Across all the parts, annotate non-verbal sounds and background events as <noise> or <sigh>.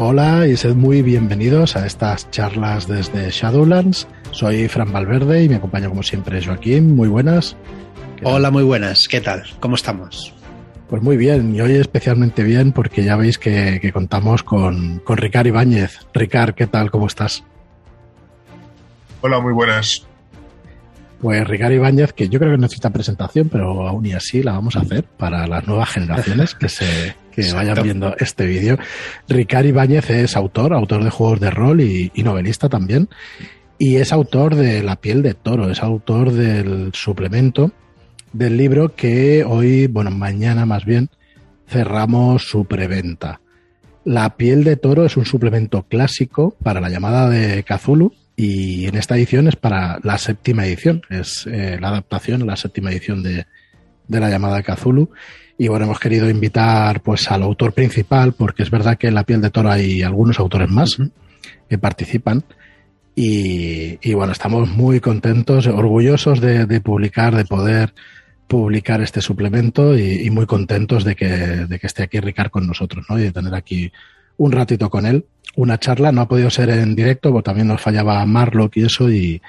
Hola y sed muy bienvenidos a estas charlas desde Shadowlands. Soy Fran Valverde y me acompaña como siempre Joaquín. Muy buenas. Hola, muy buenas. ¿Qué tal? ¿Cómo estamos? Pues muy bien, y hoy especialmente bien porque ya veis que, contamos con, con Ricard Ibáñez. Ricard, ¿qué tal? ¿Cómo estás? Hola, muy buenas. Pues Ricard Ibáñez, que yo creo que necesita presentación, pero aún y así la vamos a hacer para las nuevas generaciones que se que vayan viendo este vídeo. Ricard Ibáñez es autor, autor de juegos de rol y, novelista también. Y es autor de La piel de toro, es autor del suplemento del libro que hoy, bueno, mañana más bien, cerramos su preventa. La piel de toro es un suplemento clásico para la llamada de Cthulhu y en esta edición es para la séptima edición, es eh, la adaptación, la séptima edición de, la llamada de Cthulhu. Y bueno, hemos querido invitar pues al autor principal, porque es verdad que en La piel de toro hay algunos autores más que participan. Y, bueno, estamos muy contentos, orgullosos de, publicar, de poder publicar este suplemento y, muy contentos de que, de que esté aquí Ricard con nosotros, ¿no? Y de tener aquí un ratito con él una charla. No ha podido ser en directo, porque también nos fallaba Marlock y eso, y,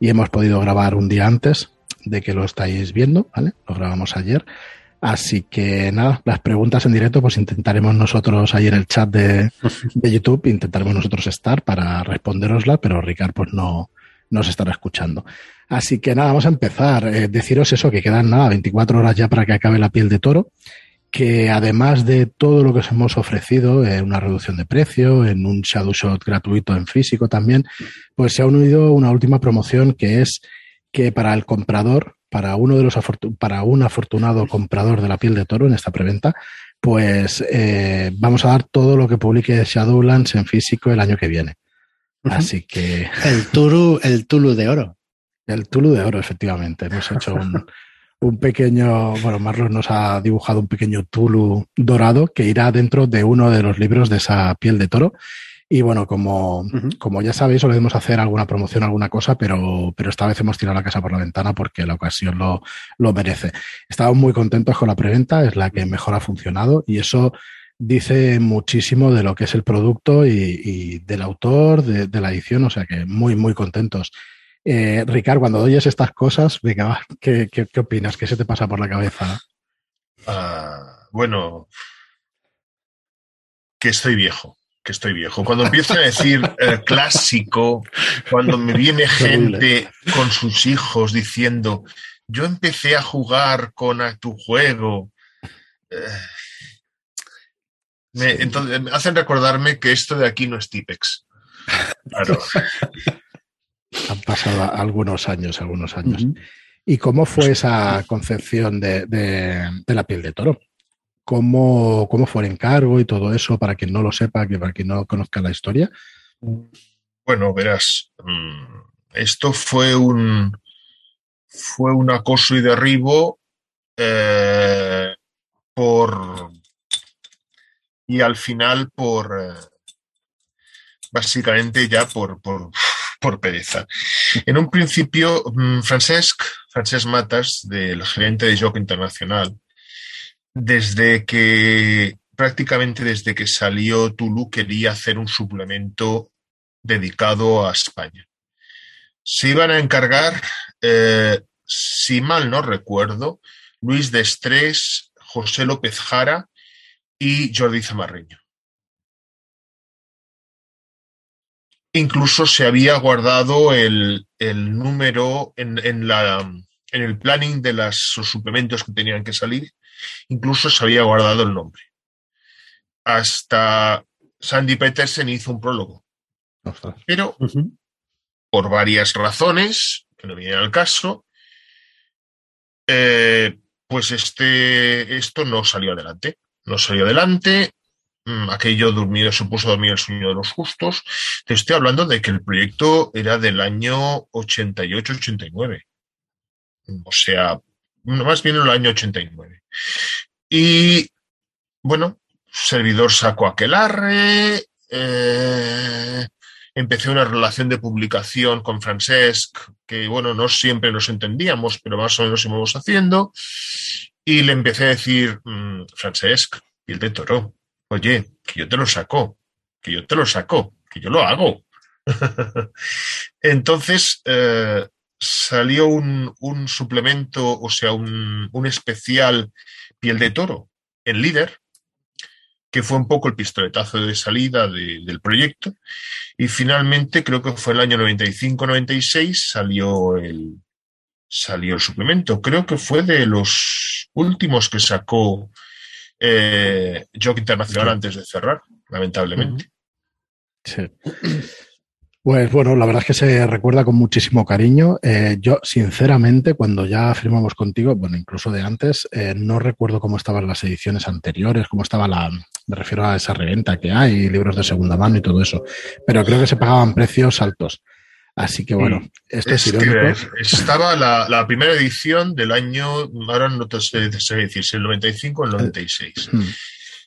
hemos podido grabar un día antes de que lo estáis viendo, ¿vale? Lo grabamos ayer. Así que nada, las preguntas en directo, pues intentaremos nosotros ahí en el chat de, de YouTube, intentaremos nosotros estar para responderosla, pero Ricard pues no nos estará escuchando. Así que nada, vamos a empezar. Eh, deciros eso, que quedan nada, 24 horas ya para que acabe la piel de toro que además de todo lo que os hemos ofrecido, en una reducción de precio, en un shadow shot gratuito en físico también, pues se ha unido una última promoción que es que para el comprador, para uno de los para un afortunado comprador de la piel de toro en esta preventa, pues eh, vamos a dar todo lo que publique Shadowlands en físico el año que viene. Así que. El Tulu, el Tulu de oro. El Tulu de oro, efectivamente. Hemos hecho un, un pequeño, bueno, Marlos nos ha dibujado un pequeño Tulu dorado que irá dentro de uno de los libros de esa piel de toro. Y bueno, como, como ya sabéis, solemos hacer alguna promoción, alguna cosa, pero, pero esta vez hemos tirado la casa por la ventana porque la ocasión lo, lo merece. Estamos muy contentos con la preventa, es la que mejor ha funcionado y eso dice muchísimo de lo que es el producto y, del autor, de, de, la edición, o sea que muy, muy contentos. Eh, Ricardo, cuando oyes estas cosas, venga, ¿qué, opinas? ¿Qué se te pasa por la cabeza? Ah, bueno, que estoy viejo, que estoy viejo. Cuando empiezo a decir eh, <laughs> clásico, cuando me viene gente con sus hijos diciendo, yo empecé a jugar con tu juego. Eh, me, entonces, me hacen recordarme que esto de aquí no es Tipex. Claro. <laughs> Han pasado algunos años, algunos años. ¿Y cómo fue esa concepción de, la piel de toro? ¿Cómo, ¿Cómo, fue el encargo y todo eso para quien no lo sepa, que para quien no conozca la historia? Bueno, verás, mm, esto fue un fue un acoso y derribo eh, por y al final por eh, básicamente ya por, por por pereza. En un principio, mm, Francesc, Francesc Matas, del gerente de Joc Internacional, desde que prácticamente desde que salió Tulu quería hacer un suplemento dedicado a España. Se iban a encargar, eh, si mal no recuerdo, Luis de Estrés, José López Jara y Jordi Zamarreño. Incluso se había guardado el, número en, la, en el planning de los suplementos que tenían que salir, incluso se había guardado el nombre. Hasta Sandy Petersen hizo un prólogo. Pero, por varias razones, que no vienen al caso, eh, pues este, esto no salió adelante. No salió adelante, aquello durmió, supuso dormir el sueño de los justos. Te estoy hablando de que el proyecto era del año 88-89. O sea, más bien en el año 89. Y bueno, servidor sacó aquel arre, eh, empecé una relación de publicación con Francesc, que bueno, no siempre nos entendíamos, pero más o menos íbamos haciendo. Y le empecé a decir, mm, Francesc, piel de toro, oye, que yo te lo saco, que yo te lo saco, que yo lo hago. <laughs> Entonces eh, salió un, un, suplemento, o sea, un, un, especial piel de toro en líder, que fue un poco el pistoletazo de salida de, del proyecto. Y finalmente, creo que fue el año 95-96, salió el, salió el suplemento. Creo que fue de los últimos que sacó eh, Jock Internacional antes de cerrar, lamentablemente. Sí. Pues bueno, la verdad es que se recuerda con muchísimo cariño. Eh, yo, sinceramente, cuando ya firmamos contigo, bueno, incluso de antes, eh, no recuerdo cómo estaban las ediciones anteriores, cómo estaba la, me refiero a esa reventa que hay, libros de segunda mano y todo eso. Pero creo que se pagaban precios altos. Así que bueno, esto es, irónico. estaba la, la, primera edición del año, ahora no te sé decir si el 95 o el 96. Hmm.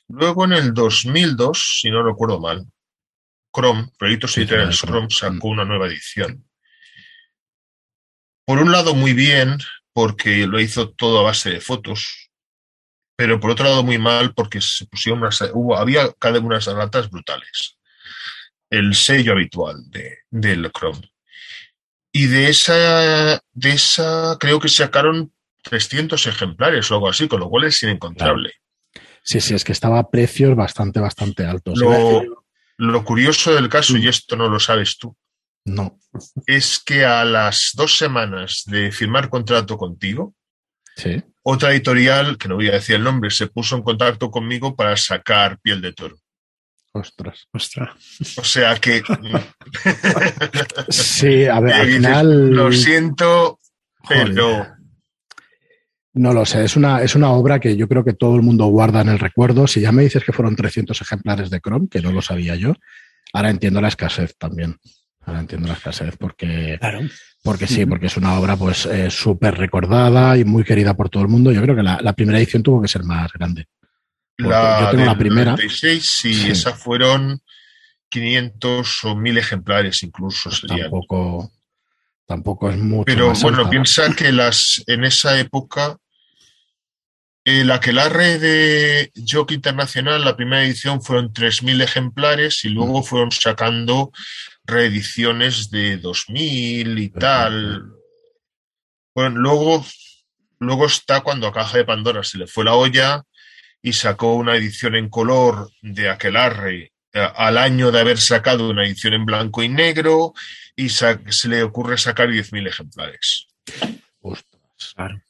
Luego en el 2002, si no recuerdo mal, Chrome, Proyectos Editoriales Chrome, sacó una nueva edición. Por un lado, muy bien, porque lo hizo todo a base de fotos, pero por otro lado, muy mal, porque se pusieron unas, hubo, había cada unas ratas brutales. El sello habitual de, del Chrome. Y de esa, de esa, creo que sacaron 300 ejemplares o algo así, con lo cual es inencontrable. Sí, sí, es que estaba a precios bastante, bastante altos. Lo, lo curioso del caso, y esto no lo sabes tú, no. es que a las dos semanas de firmar contrato contigo, sí. otra editorial, que no voy a decir el nombre, se puso en contacto conmigo para sacar piel de toro. Ostras, ostras. O sea que. <laughs> sí, a ver, al final. Lo siento, pero. No lo sé, es una, es una obra que yo creo que todo el mundo guarda en el recuerdo. Si ya me dices que fueron 300 ejemplares de Chrome, que no lo sabía yo, ahora entiendo la escasez también. Ahora entiendo la escasez porque, claro. porque sí, porque es una obra pues eh, súper recordada y muy querida por todo el mundo. Yo creo que la, la, primera edición tuvo que ser más grande. La, yo tengo la primera. 96, sí, sí, esa fueron 500 o 1000 ejemplares incluso. Pues tampoco, tampoco es mucho. Pero bueno, piensa que las en esa época el aquelarre de Jockey Internacional, la primera edición fueron 3.000 ejemplares y luego fueron sacando reediciones de 2.000 y tal. Bueno, luego, luego está cuando a Caja de Pandora se le fue la olla y sacó una edición en color de aquelarre eh, al año de haber sacado una edición en blanco y negro y se le ocurre sacar 10.000 ejemplares. Ostras.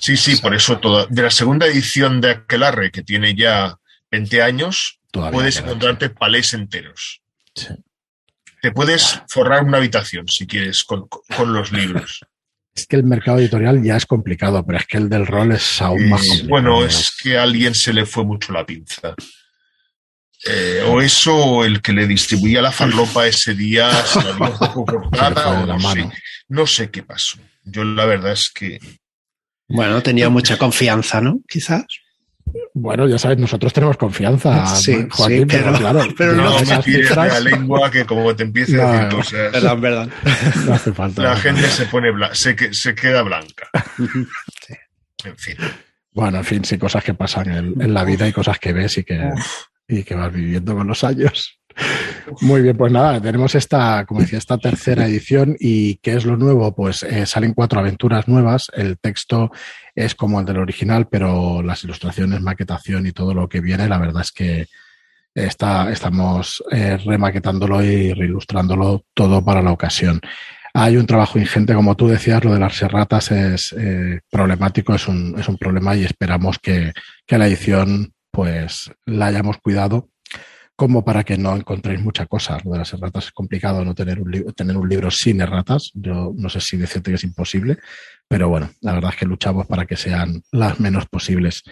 Sí, sí, por eso toda, de la segunda edición de Aquelarre, que tiene ya 20 años, Todavía puedes encontrarte palés enteros. Sí. Te puedes forrar una habitación, si quieres, con, con, los libros. <laughs> Es que el mercado editorial ya es complicado, pero es que el del rol es aún más complicado. Bueno, es que a alguien se le fue mucho la pinza. Eh, o eso, o el que le distribuía la farlopa ese día se la dio un poco <laughs> cortada, o no, sé, no sé qué pasó. Yo la verdad es que bueno, tenía mucha confianza, ¿no? Quizás. Bueno, ya sabes, nosotros tenemos confianza, sí, Joaquín, sí, pero, pero, claro. Pero no, no me cifras... la lengua que como te empiece a decir cosas... Verdad, verdad. No hace falta. La gente se pone se, se queda blanca. <laughs> sí. En fin. Bueno, en fin, sí, cosas que pasan en, en la vida y cosas que ves y que, y que vas viviendo con los años. Muy bien, pues nada, tenemos esta, como decía, esta tercera edición y ¿qué es lo nuevo? Pues eh, salen cuatro aventuras nuevas, el texto es como el del original, pero las ilustraciones, maquetación y todo lo que viene, la verdad es que está, estamos eh, remaquetándolo y reilustrándolo todo para la ocasión. Hay un trabajo ingente, como tú decías, lo de las serratas es eh, problemático, es un, es un problema y esperamos que, que la edición pues la hayamos cuidado como para que no encontréis mucha cosa. Lo de las erratas es complicado no tener un, tener un libro sin erratas. Yo no sé si decirte que es imposible, pero bueno, la verdad es que luchamos para que sean las menos posibles.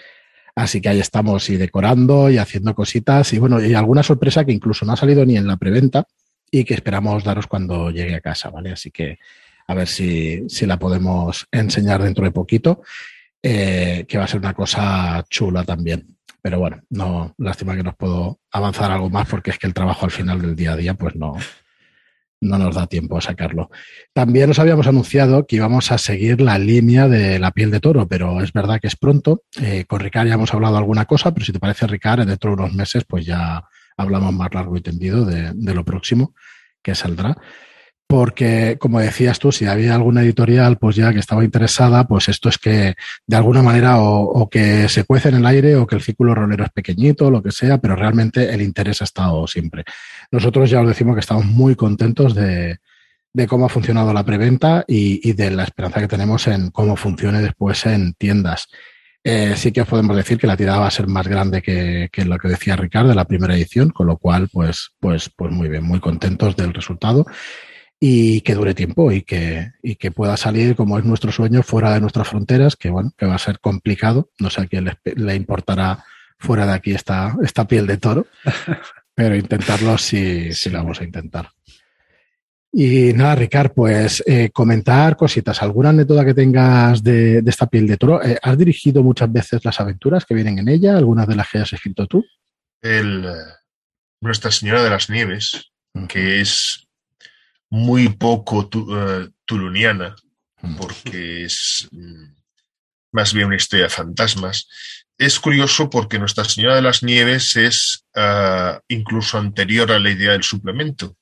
Así que ahí estamos y decorando y haciendo cositas y bueno, y alguna sorpresa que incluso no ha salido ni en la preventa y que esperamos daros cuando llegue a casa, ¿vale? Así que a ver si, si la podemos enseñar dentro de poquito, eh, que va a ser una cosa chula también. Pero bueno, no, lástima que no puedo avanzar algo más porque es que el trabajo al final del día a día, pues no, no nos da tiempo a sacarlo. También os habíamos anunciado que íbamos a seguir la línea de la piel de toro, pero es verdad que es pronto. Eh, con Ricard ya hemos hablado alguna cosa, pero si te parece, Ricard, dentro de unos meses, pues ya hablamos más largo y tendido de, de lo próximo que saldrá porque, como decías tú, si había alguna editorial pues ya que estaba interesada, pues esto es que de alguna manera o, que se cuece en el aire o que el círculo rolero es pequeñito, lo que sea, pero realmente el interés ha estado siempre. Nosotros ya os decimos que estamos muy contentos de, de cómo ha funcionado la preventa y, y, de la esperanza que tenemos en cómo funcione después en tiendas. Eh, sí que os podemos decir que la tirada va a ser más grande que, que, lo que decía Ricardo de la primera edición, con lo cual, pues, pues, pues muy bien, muy contentos del resultado y que dure tiempo y que, y que pueda salir, como es nuestro sueño, fuera de nuestras fronteras, que bueno, que va a ser complicado. No sé a quién le, le importará fuera de aquí esta, esta piel de toro, <laughs> pero intentarlo sí, sí lo vamos a intentar. Y nada, Ricard, pues eh, comentar cositas. ¿Alguna anécdota que tengas de, de esta piel de toro? Eh, ¿Has dirigido muchas veces las aventuras que vienen en ella? ¿Algunas de las que has escrito tú? El, Nuestra Señora de las Nieves, uh -huh. que es muy poco tu, uh, tuluniana, porque es mm, más bien una historia de fantasmas. Es curioso porque Nuestra Señora de las Nieves es uh, incluso anterior a la idea del suplemento.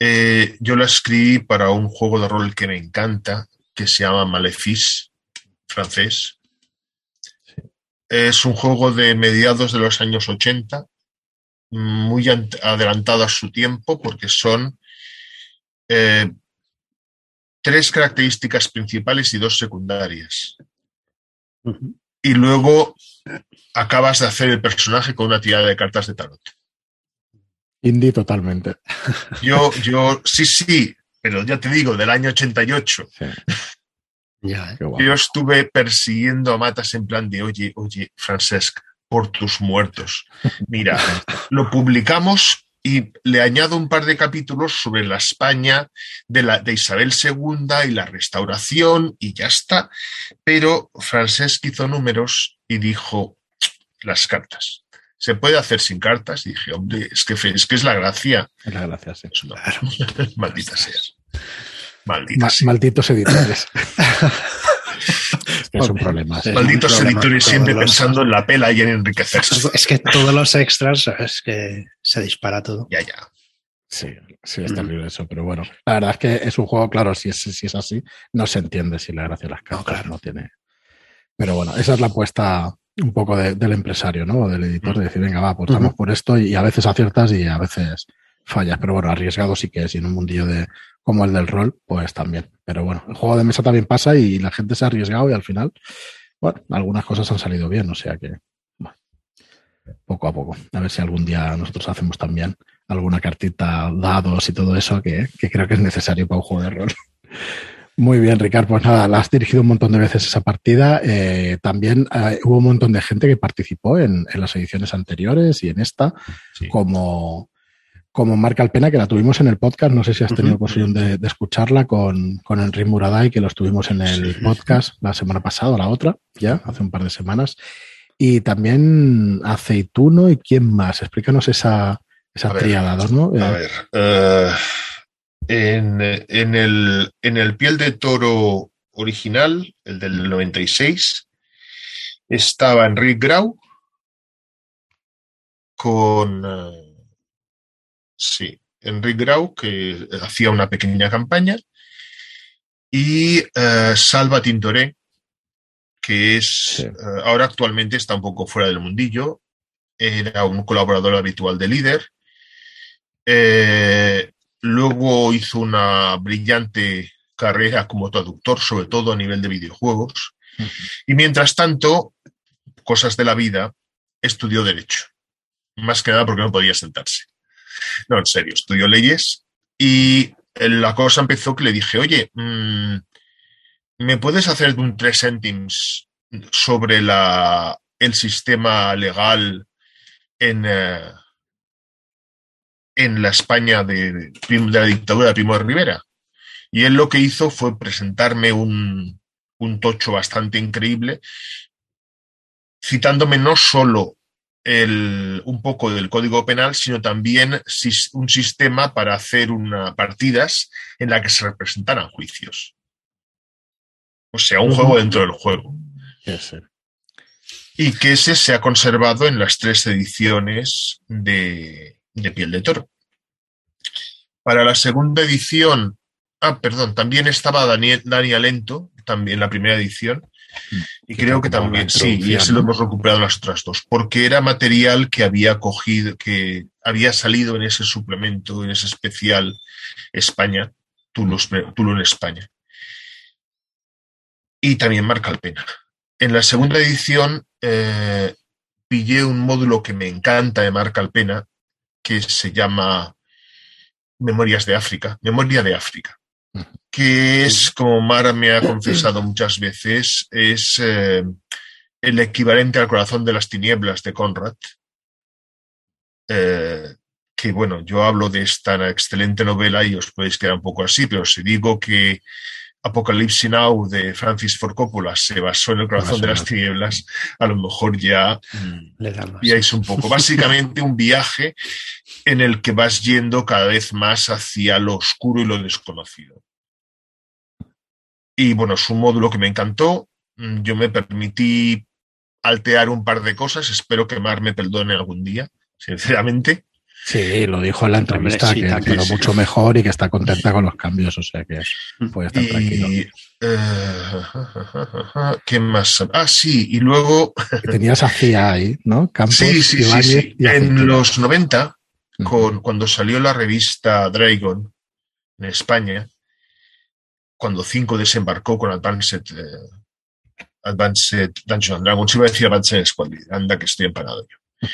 Eh, yo la escribí para un juego de rol que me encanta, que se llama Malefice, francés. Es un juego de mediados de los años 80, muy adelantado a su tiempo, porque son eh, tres características principales y dos secundarias. Uh -huh. Y luego acabas de hacer el personaje con una tirada de cartas de tarot. Indie totalmente. Yo, <laughs> yo, sí, sí, pero ya te digo, del año 88. Sí. Ya, eh. Yo estuve persiguiendo a Matas en plan de, oye, oye, Francesc, por tus muertos. Mira, <laughs> lo publicamos y le añado un par de capítulos sobre la España de, la, de Isabel II y la restauración y ya está. Pero Francesc hizo números y dijo las cartas. ¿Se puede hacer sin cartas? Y dije, hombre, es que es, que es la gracia. Es la gracia, sí. No. Claro. <laughs> Maldita sea. Maldita Ma sea. Malditos editores. <laughs> <laughs> es un problema. Sí. Malditos un problema, editores siempre los... pensando en la pela y en enriquecerse. Es que todos los extras es que se dispara todo. Ya, ya. Sí, sí, es terrible mm. eso, pero bueno, la verdad es que es un juego, claro, si es, si es así, no se entiende si la gracia de las cartas no, claro. no tiene. Pero bueno, esa es la apuesta un poco de, del empresario, ¿no? O del editor, de decir, venga, va, apostamos por esto y a veces aciertas y a veces fallas. Pero bueno, arriesgado sí que es, y en un mundillo de como el del rol, pues también. Pero bueno, el juego de mesa también pasa y la gente se ha arriesgado y al final, bueno, algunas cosas han salido bien, o sea que, bueno, poco a poco. A ver si algún día nosotros hacemos también alguna cartita, dados y todo eso que, que creo que es necesario para un juego de rol. <laughs> Muy bien, Ricardo. Pues nada, la has dirigido un montón de veces esa partida. Eh, también eh, hubo un montón de gente que participó en, en, las ediciones anteriores y en esta, sí. como, como Marca Alpena, que la tuvimos en el podcast. No sé si has tenido uh -huh. de, de, escucharla con, con Enrique Muraday, que lo estuvimos en el sí. podcast la semana pasada, la otra, ya, hace un par de semanas. Y también Aceituno y quién más. Explícanos esa, esa triada, ¿no? A ver. Uh en, en, el, en el piel de toro original, el del 96, estaba Enrique Grau con. Uh, sí, Enrique Grau, que hacía una pequeña campaña, y uh, Salva Tintoré, que es. Sí. Uh, ahora actualmente está un poco fuera del mundillo, era un colaborador habitual de líder. Eh, Luego hizo una brillante carrera como traductor, sobre todo a nivel de videojuegos. Uh -huh. Y mientras tanto, cosas de la vida, estudió Derecho. Más que nada porque no podía sentarse. No, en serio, estudió leyes y la cosa empezó que le dije, oye, mmm, ¿me puedes hacer un tres céntimos sobre la, el sistema legal en, uh, en la España de, de, la dictadura de Primo de Rivera. Y él lo que hizo fue presentarme un, un tocho bastante increíble, citándome no solo el, un poco del código penal, sino también un sistema para hacer una, partidas en la que se representaran juicios. O sea, un uh -huh. juego dentro del juego. Y que ese se ha conservado en las tres ediciones de, de Piel de Toro. Para la segunda edición, ah, perdón, también estaba Daniel, Dani Alento, también la primera edición, y creo que también, sí, y ese lo hemos recuperado las otras dos, porque era material que había cogido, que había salido en ese suplemento, en ese especial España, Tulo, en España. Y también marca el pena. En la segunda edición eh, pillé un módulo que me encanta de Marca Alpena, que se llama Memorias de África, Memoria de África, que es, como Mara me ha confesado muchas veces, es eh, el equivalente al corazón de las tinieblas de Conrad. Eh, que bueno, yo hablo de esta excelente novela y os podéis quedar un poco así, pero si digo que Apocalypse Now de Francis Ford Coppola se basó en el corazón de las tinieblas, a lo mejor ya mm, le un poco. Básicamente un viaje en el que vas yendo cada vez más hacia lo oscuro y lo desconocido. Y bueno, es un módulo que me encantó. Mm, yo me permití altear un par de cosas. Espero que Mar me perdone algún día, <laughs> sinceramente. Sí, lo dijo en la entrevista que quedó mucho mejor y que está contenta con los cambios, o sea que <laughs> puede estar tranquilo. Eh, ¿Qué más? Ah, sí, y luego. <laughs> tenías a CIA ahí, ¿no? Campos, sí, sí, sí, En los 90, con, cuando salió la revista Dragon en España, cuando 5 desembarcó con Advanced, eh, Advanced Dungeons Dragons, iba a decir Advanced Squad, anda que estoy empanado yo <laughs>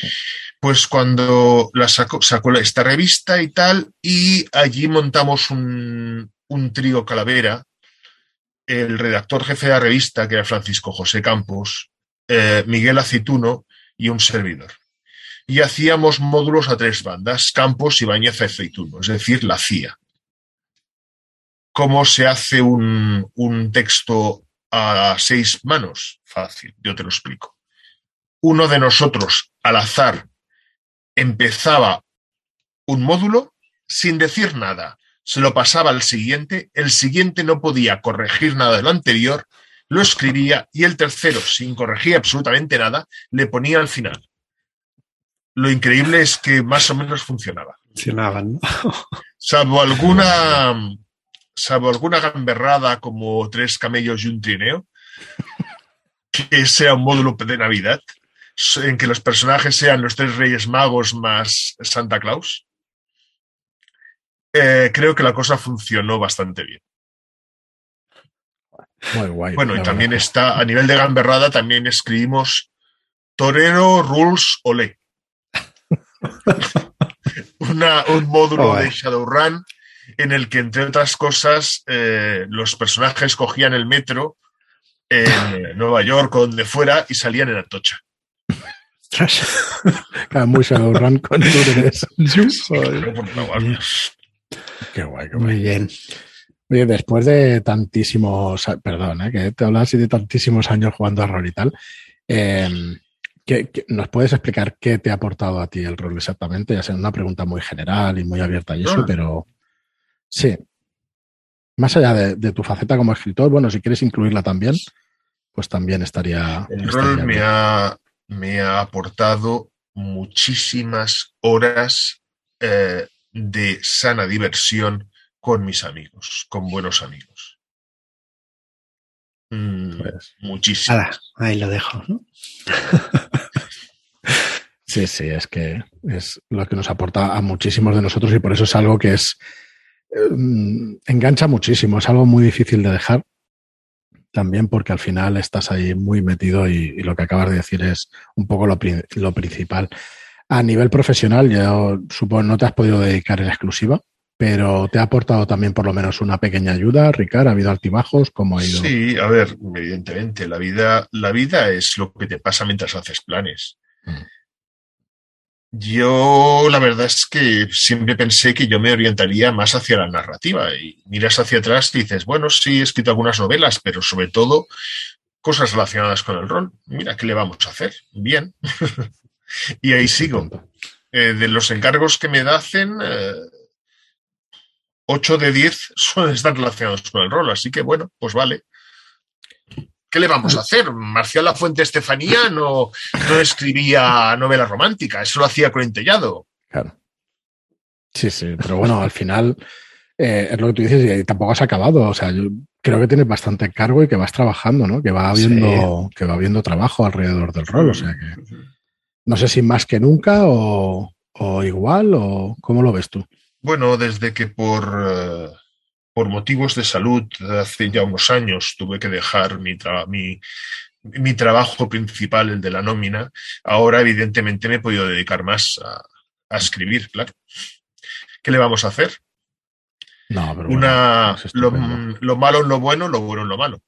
pues cuando la sacó, esta revista y tal, y allí montamos un, trío calavera, el redactor jefe de la revista, que era Francisco José Campos, eh, Miguel Acituno y un servidor. Y hacíamos módulos a tres bandas, Campos, Ibáñez y Aceituno, es decir, la CIA. ¿Cómo se hace un, un texto a seis manos? Fácil, yo te lo explico. Uno de nosotros, al azar, empezaba un módulo sin decir nada, se lo pasaba al siguiente, el siguiente no podía corregir nada de lo anterior, lo escribía y el tercero, sin corregir absolutamente nada, le ponía al final. Lo increíble es que más o menos funcionaba. Funcionaban, ¿no? salvo alguna, <laughs> salvo alguna gamberrada como tres camellos y un trineo, <laughs> que sea un módulo de Navidad, en que los personajes sean los tres Reyes Magos más Santa Claus, eh, creo que la cosa funcionó bastante bien. Muy guay. Bueno, y también está, a nivel de gamberrada, también escribimos Torero Rules Ole. <laughs> un módulo de Shadowrun en el que, entre otras cosas, eh, los personajes cogían el metro en Nueva York o donde fuera y salían en Atocha. Cada muy Shadowrun con Qué guay, qué Muy bien. Oye, después de tantísimos, perdón, ¿eh? que te hablas de tantísimos años jugando a rol y tal, em, nos puedes explicar qué te ha aportado a ti el rol exactamente? Ya sea una pregunta muy general y muy abierta y eso, pero sí. Más allá de, tu faceta como escritor, bueno, si quieres incluirla también, pues también estaría. El rol me ha, me ha aportado muchísimas horas eh, de sana diversión con mis amigos, con buenos amigos. Mm, pues, muchísimas. ahí lo dejo. <laughs> sí, sí, es que es lo que nos aporta a muchísimos de nosotros y por eso es algo que es engancha muchísimo, es algo muy difícil de dejar también porque al final estás ahí muy metido y, lo que acabas de decir es un poco lo, principal. A nivel profesional, yo supongo no te has podido dedicar en exclusiva, pero te ha aportado también por lo menos una pequeña ayuda, Ricard, ha habido altibajos, ¿cómo ha ido? Sí, a ver, evidentemente, la vida, la vida es lo que te pasa mientras haces planes. Mm. Yo la verdad es que siempre pensé que yo me orientaría más hacia la narrativa y miras hacia atrás y dices, bueno, sí, he escrito algunas novelas, pero sobre todo cosas relacionadas con el rol. Mira, ¿qué le vamos a hacer? Bien. <laughs> y ahí sigo. Eh, de los encargos que me hacen, eh, 8 de 10 son, están relacionados con el rol, así que bueno, pues vale. ¿Qué le vamos a hacer? Marcial La Fuente Estefanía no, no escribía novela romántica, eso lo hacía Corintellado. Claro. Sí, sí, pero bueno, al final eh, es lo que tú dices y tampoco has acabado. O sea, yo creo que tienes bastante cargo y que vas trabajando, ¿no? Que va habiendo, que va habiendo trabajo alrededor del rol. O sea que no sé si más que nunca o, o igual o cómo lo ves tú. Bueno, desde que por, eh, por motivos de salud hace ya unos años tuve que dejar mi, mi, mi, trabajo principal, el de la nómina, ahora evidentemente me he podido dedicar más a, a escribir, claro. ¿Qué le vamos a hacer? No, pero Una, lo, lo, malo en lo bueno, lo bueno en lo malo.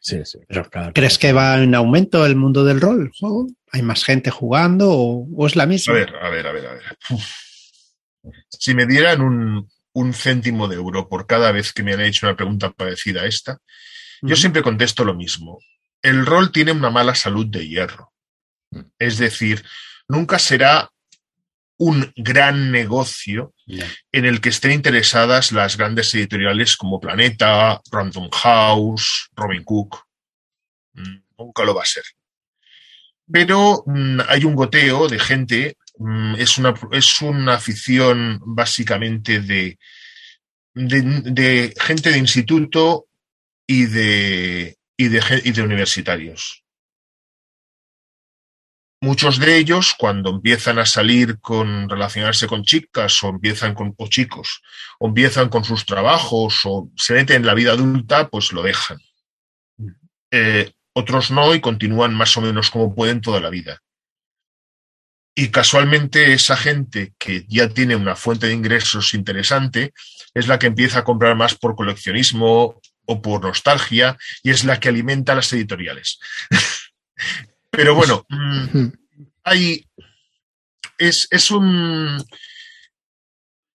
Sí, sí. Pero ¿Crees que va en aumento el mundo del rol, el juego? ¿Hay más gente jugando o, o, es la misma? A ver, a ver, a ver, a ver. Uf. Si me dieran un, un, céntimo de euro por cada vez que me han hecho una pregunta parecida a esta, uh -huh. yo siempre contesto lo mismo. El rol tiene una mala salud de hierro. Es decir, nunca será un gran negocio yeah. en el que estén interesadas las grandes editoriales como Planeta, Random House, Robin Cook. Nunca lo va a ser. Pero mmm, hay un goteo de gente, es, una, es una afición básicamente de, de, de gente de instituto y de, y de, y de universitarios. Muchos de ellos, cuando empiezan a salir con relacionarse con chicas o empiezan con o chicos, o empiezan con sus trabajos o se meten en la vida adulta, pues lo dejan. Eh, otros no y continúan más o menos como pueden toda la vida. Y casualmente esa gente que ya tiene una fuente de ingresos interesante es la que empieza a comprar más por coleccionismo o por nostalgia y es la que alimenta las editoriales. <laughs> Pero bueno, mmm, hay, es, es, un,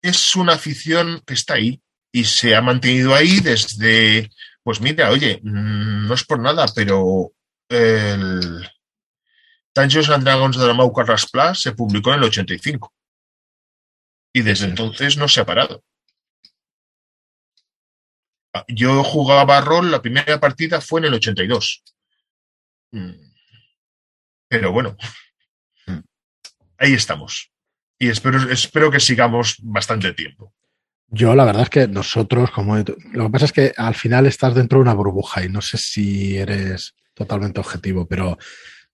es una afición que está ahí y se ha mantenido ahí desde, pues mira, oye, mmm, no es por nada, pero el Dungeons and Dragons de la Mauca Raspla se publicó en el 85 y desde sí. entonces no se ha parado. Yo jugaba rol, la primera partida fue en el 82. Pero bueno, ahí estamos. Y espero, espero que sigamos bastante tiempo. Yo la verdad es que nosotros, como lo que pasa es que al final estás dentro de una burbuja y no sé si eres totalmente objetivo, pero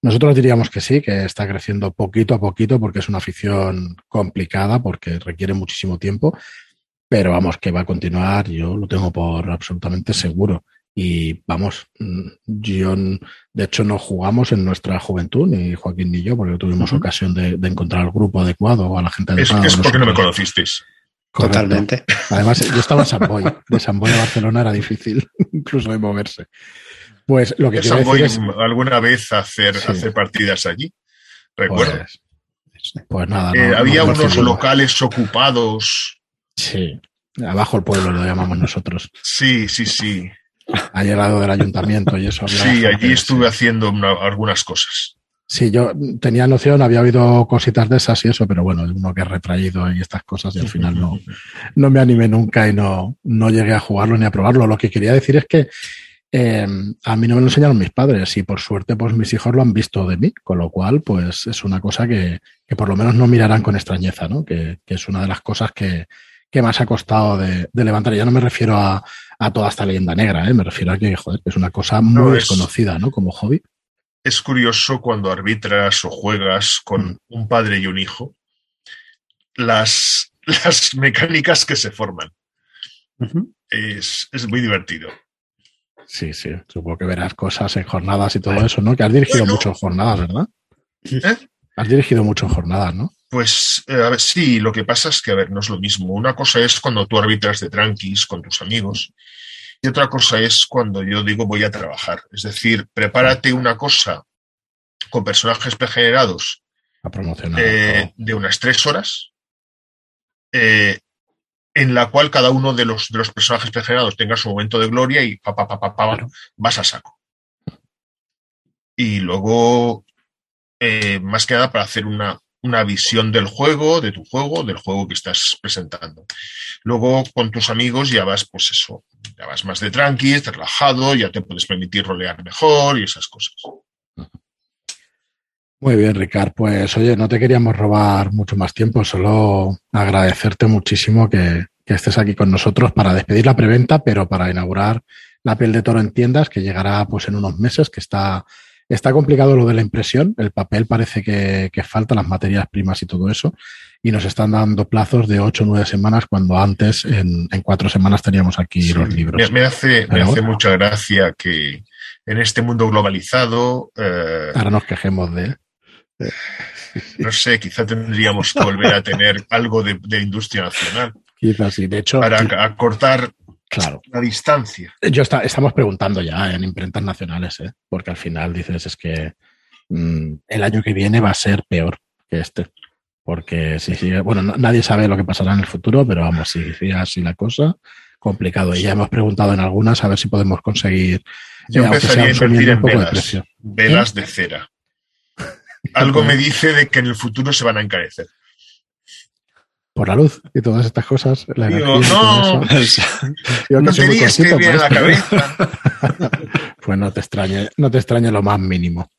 nosotros diríamos que sí, que está creciendo poquito a poquito porque es una afición complicada, porque requiere muchísimo tiempo, pero vamos, que va a continuar, yo lo tengo por absolutamente seguro. Y vamos, yo de hecho no jugamos en nuestra juventud, ni Joaquín ni yo, porque tuvimos uh -huh. ocasión de, de, encontrar el grupo adecuado o a la gente adecuada. Es, es porque no me conocisteis. Correcto. Totalmente. Además, yo estaba en San Boy. De San Boy a <laughs> Barcelona era difícil <laughs> incluso de moverse. Pues lo que es... alguna vez hacer, sí. hacer partidas allí. Recuerdo. Pues, pues nada. Eh, no, había no unos locales ocupados. Sí. Abajo el pueblo lo llamamos nosotros. Sí, sí, sí ha llegado del ayuntamiento y eso. Sí, allí estuve haciendo una, algunas cosas. Sí, yo tenía noción, había oído cositas de esas y eso, pero bueno, uno que ha retraído y estas cosas y al final no, <laughs> no me animé nunca y no, no llegué a jugarlo ni a probarlo. Lo que quería decir es que eh, a mí no me lo enseñaron mis padres y por suerte pues mis hijos lo han visto de mí, con lo cual pues es una cosa que, que por lo menos no mirarán con extrañeza, ¿no? Que, que es una de las cosas que, que más ha costado de, de levantar. Ya no me refiero a, a, toda esta leyenda negra, ¿eh? me refiero a que, joder, es una cosa muy no, es, desconocida, ¿no? Como hobby. Es curioso cuando arbitras o juegas con mm. un padre y un hijo, las, <laughs> las mecánicas que se forman. Uh -huh. es, es, muy divertido. Sí, sí, supongo que verás cosas en jornadas y todo eso, ¿no? Que has dirigido bueno. mucho en jornadas, ¿verdad? ¿Eh? Has dirigido mucho en jornadas, ¿no? Pues eh, a ver, sí, lo que pasa es que, a ver, no es lo mismo. Una cosa es cuando tú arbitras de tranquis con tus amigos y otra cosa es cuando yo digo voy a trabajar. Es decir, prepárate una cosa con personajes pregenerados a promocionar, eh, de unas tres horas eh, en la cual cada uno de los, de los personajes pregenerados tenga su momento de gloria y pa, pa, pa, pa, pa claro. vas a saco. Y luego, eh, más que nada para hacer una, una visión del juego, de tu juego, del juego que estás presentando. Luego con tus amigos ya vas, pues eso, ya vas más de tranqui, relajado, ya te puedes permitir rolear mejor y esas cosas. Muy bien, Ricard. Pues oye, no te queríamos robar mucho más tiempo, solo agradecerte muchísimo que, estés aquí con nosotros para despedir la preventa, pero para inaugurar la piel de toro en tiendas, que llegará pues en unos meses, que está, está complicado lo de la impresión. El papel parece que, falta, las materias primas y todo eso. Y nos están dando plazos de ocho o nueve semanas, cuando antes en, cuatro semanas teníamos aquí los libros. Me, hace, me hace mucha gracia que en este mundo globalizado. Eh, ahora nos quejemos de él no sé, quizá tendríamos que volver a tener <laughs> algo de, industria nacional. Quizás sí, de hecho. Para acortar claro. la distancia. Yo está, estamos preguntando ya en imprentas nacionales, ¿eh? porque al final dices es que mm, el año que viene va a ser peor que este. Porque si sigue, bueno, nadie sabe lo que pasará en el futuro, pero vamos, si sigue así la cosa, complicado. Y ya hemos preguntado en algunas a ver si podemos conseguir. Yo eh, empezaría a invertir en velas, velas de cera. Algo me dice de que en el futuro se van a encarecer. Por la luz y todas estas cosas. La Digo, no, <laughs> no tenías que bien la cabeza. <laughs> pues no te extrañe, no te extrañe lo más mínimo.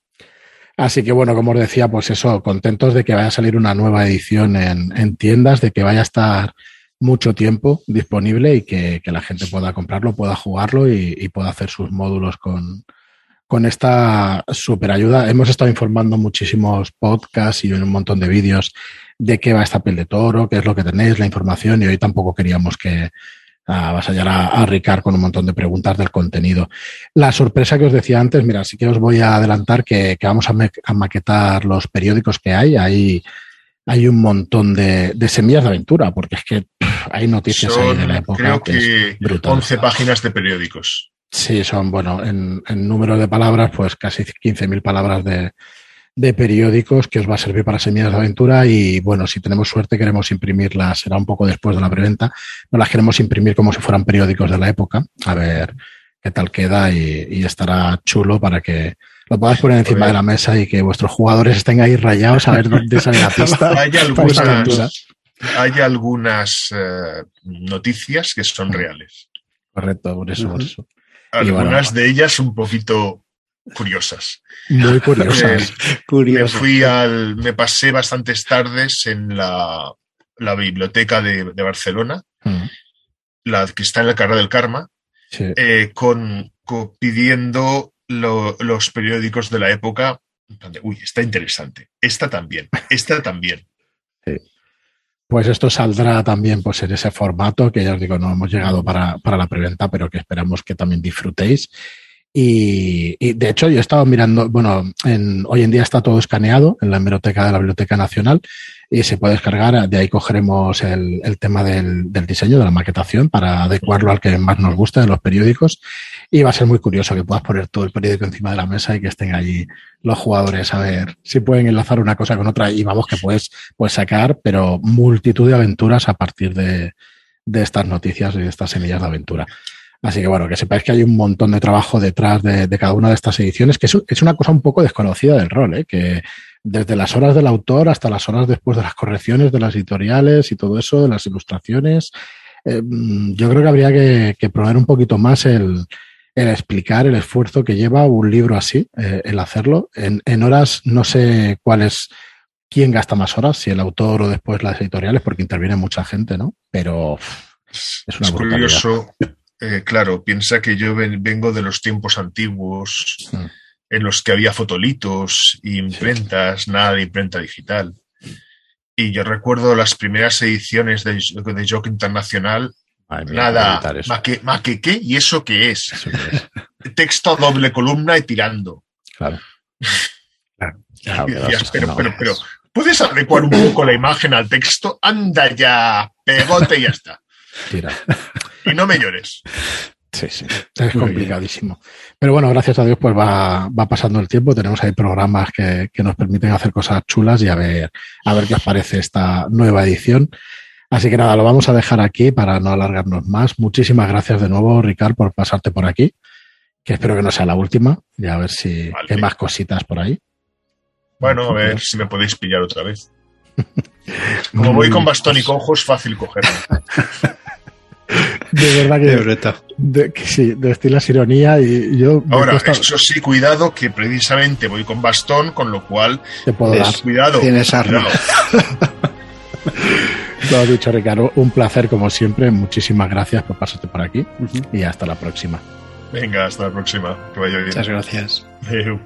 Así que bueno, como os decía, pues eso, contentos de que vaya a salir una nueva edición en, tiendas, de que vaya a estar mucho tiempo disponible y que, la gente pueda comprarlo, pueda jugarlo y pueda hacer sus módulos con, con esta super ayuda. Hemos estado informando muchísimos podcasts y un montón de vídeos de qué va esta piel de toro, qué es lo que tenéis, la información, y hoy tampoco queríamos que avasallar a, a Ricard con un montón de preguntas del contenido. La sorpresa que os decía antes, mira, sí que os voy a adelantar que, vamos a, maquetar los periódicos que hay. Hay, hay un montón de, semillas de aventura, porque es que hay noticias ahí de la época. Creo que, 11 páginas de periódicos. Sí, son, bueno, en, número de palabras, pues casi 15.000 palabras de, de, periódicos que os va a servir para Semillas de Aventura y, bueno, si tenemos suerte queremos imprimirlas, será un poco después de la preventa, no las queremos imprimir como si fueran periódicos de la época, a ver qué tal queda y, estará chulo para que lo podáis poner encima de la mesa y que vuestros jugadores estén ahí rayados a ver dónde sale la <laughs> pista. hay algunas, hay algunas eh, noticias que son reales. Correcto, por eso, por eso. Algunas de ellas un poquito curiosas. Muy <laughs> curiosas. Me fui al, me pasé bastantes tardes en la, biblioteca de, Barcelona, mm. la que está en la carrera del Karma, eh, con, pidiendo los periódicos de la época. Uy, está interesante. Esta también. Esta también. Pues esto saldrá también pues, en ese formato que ya os digo, no hemos llegado para, para la preventa, pero que esperamos que también disfrutéis. Y, y, de hecho, yo he estado mirando, bueno, en, hoy en día está todo escaneado en la hemeroteca de la Biblioteca Nacional y se puede descargar. De ahí cogeremos el, el tema del, del, diseño, de la maquetación, para adecuarlo al que más nos gusta de los periódicos. Y va a ser muy curioso que puedas poner todo el periódico encima de la mesa y que estén allí los jugadores a ver si pueden enlazar una cosa con otra. Y vamos, que puedes, puedes sacar, pero multitud de aventuras a partir de, de estas noticias y de estas semillas de aventura. Así que bueno, que sepáis que hay un montón de trabajo detrás de, de cada una de estas ediciones, que es, es, una cosa un poco desconocida del rol, ¿eh? que desde las horas del autor hasta las horas después de las correcciones de las editoriales y todo eso, de las ilustraciones, eh, yo creo que habría que, que promover un poquito más el, el, explicar el esfuerzo que lleva un libro así, eh, el hacerlo. En, en, horas no sé cuál es, quién gasta más horas, si el autor o después las editoriales, porque interviene mucha gente, ¿no? Pero es una es curioso. Eh, claro, piensa que yo vengo de los tiempos antiguos. Hmm en los que había fotolitos y imprentas, nada de imprenta digital. Y yo recuerdo las primeras ediciones de, de Jock Internacional, nada, ma que, qué, y eso qué es. <laughs> Texto doble columna y tirando. Claro. <laughs> pero, pero, pero, ¿puedes adecuar un poco la imagen al texto? Anda ya, pegote y ya está. Tira. Y no me llores. Sí, sí, es complicadísimo. Pero bueno, gracias a Dios, pues va, va pasando el tiempo. Tenemos ahí programas que, que, nos permiten hacer cosas chulas y a ver, a ver qué os parece esta nueva edición. Así que nada, lo vamos a dejar aquí para no alargarnos más. Muchísimas gracias de nuevo, Ricard, por pasarte por aquí. Que espero que no sea la última. Y a ver si hay más cositas por ahí. Bueno, a ver si me podéis pillar otra vez. <laughs> Como voy con bastón y cojo, es fácil cogerlo. <laughs> De verdad que, <laughs> de, que sí, destilas ironía y yo... Ahora, eso sí, cuidado, que precisamente voy con bastón, con lo cual... Te puedo dar. Cuidado. Tienes arma. <laughs> Lo has dicho, Ricardo. Un placer, como siempre. Muchísimas gracias por pasarte por aquí y hasta la próxima. Venga, hasta la próxima. Que vaya bien. Muchas gracias. Adiós.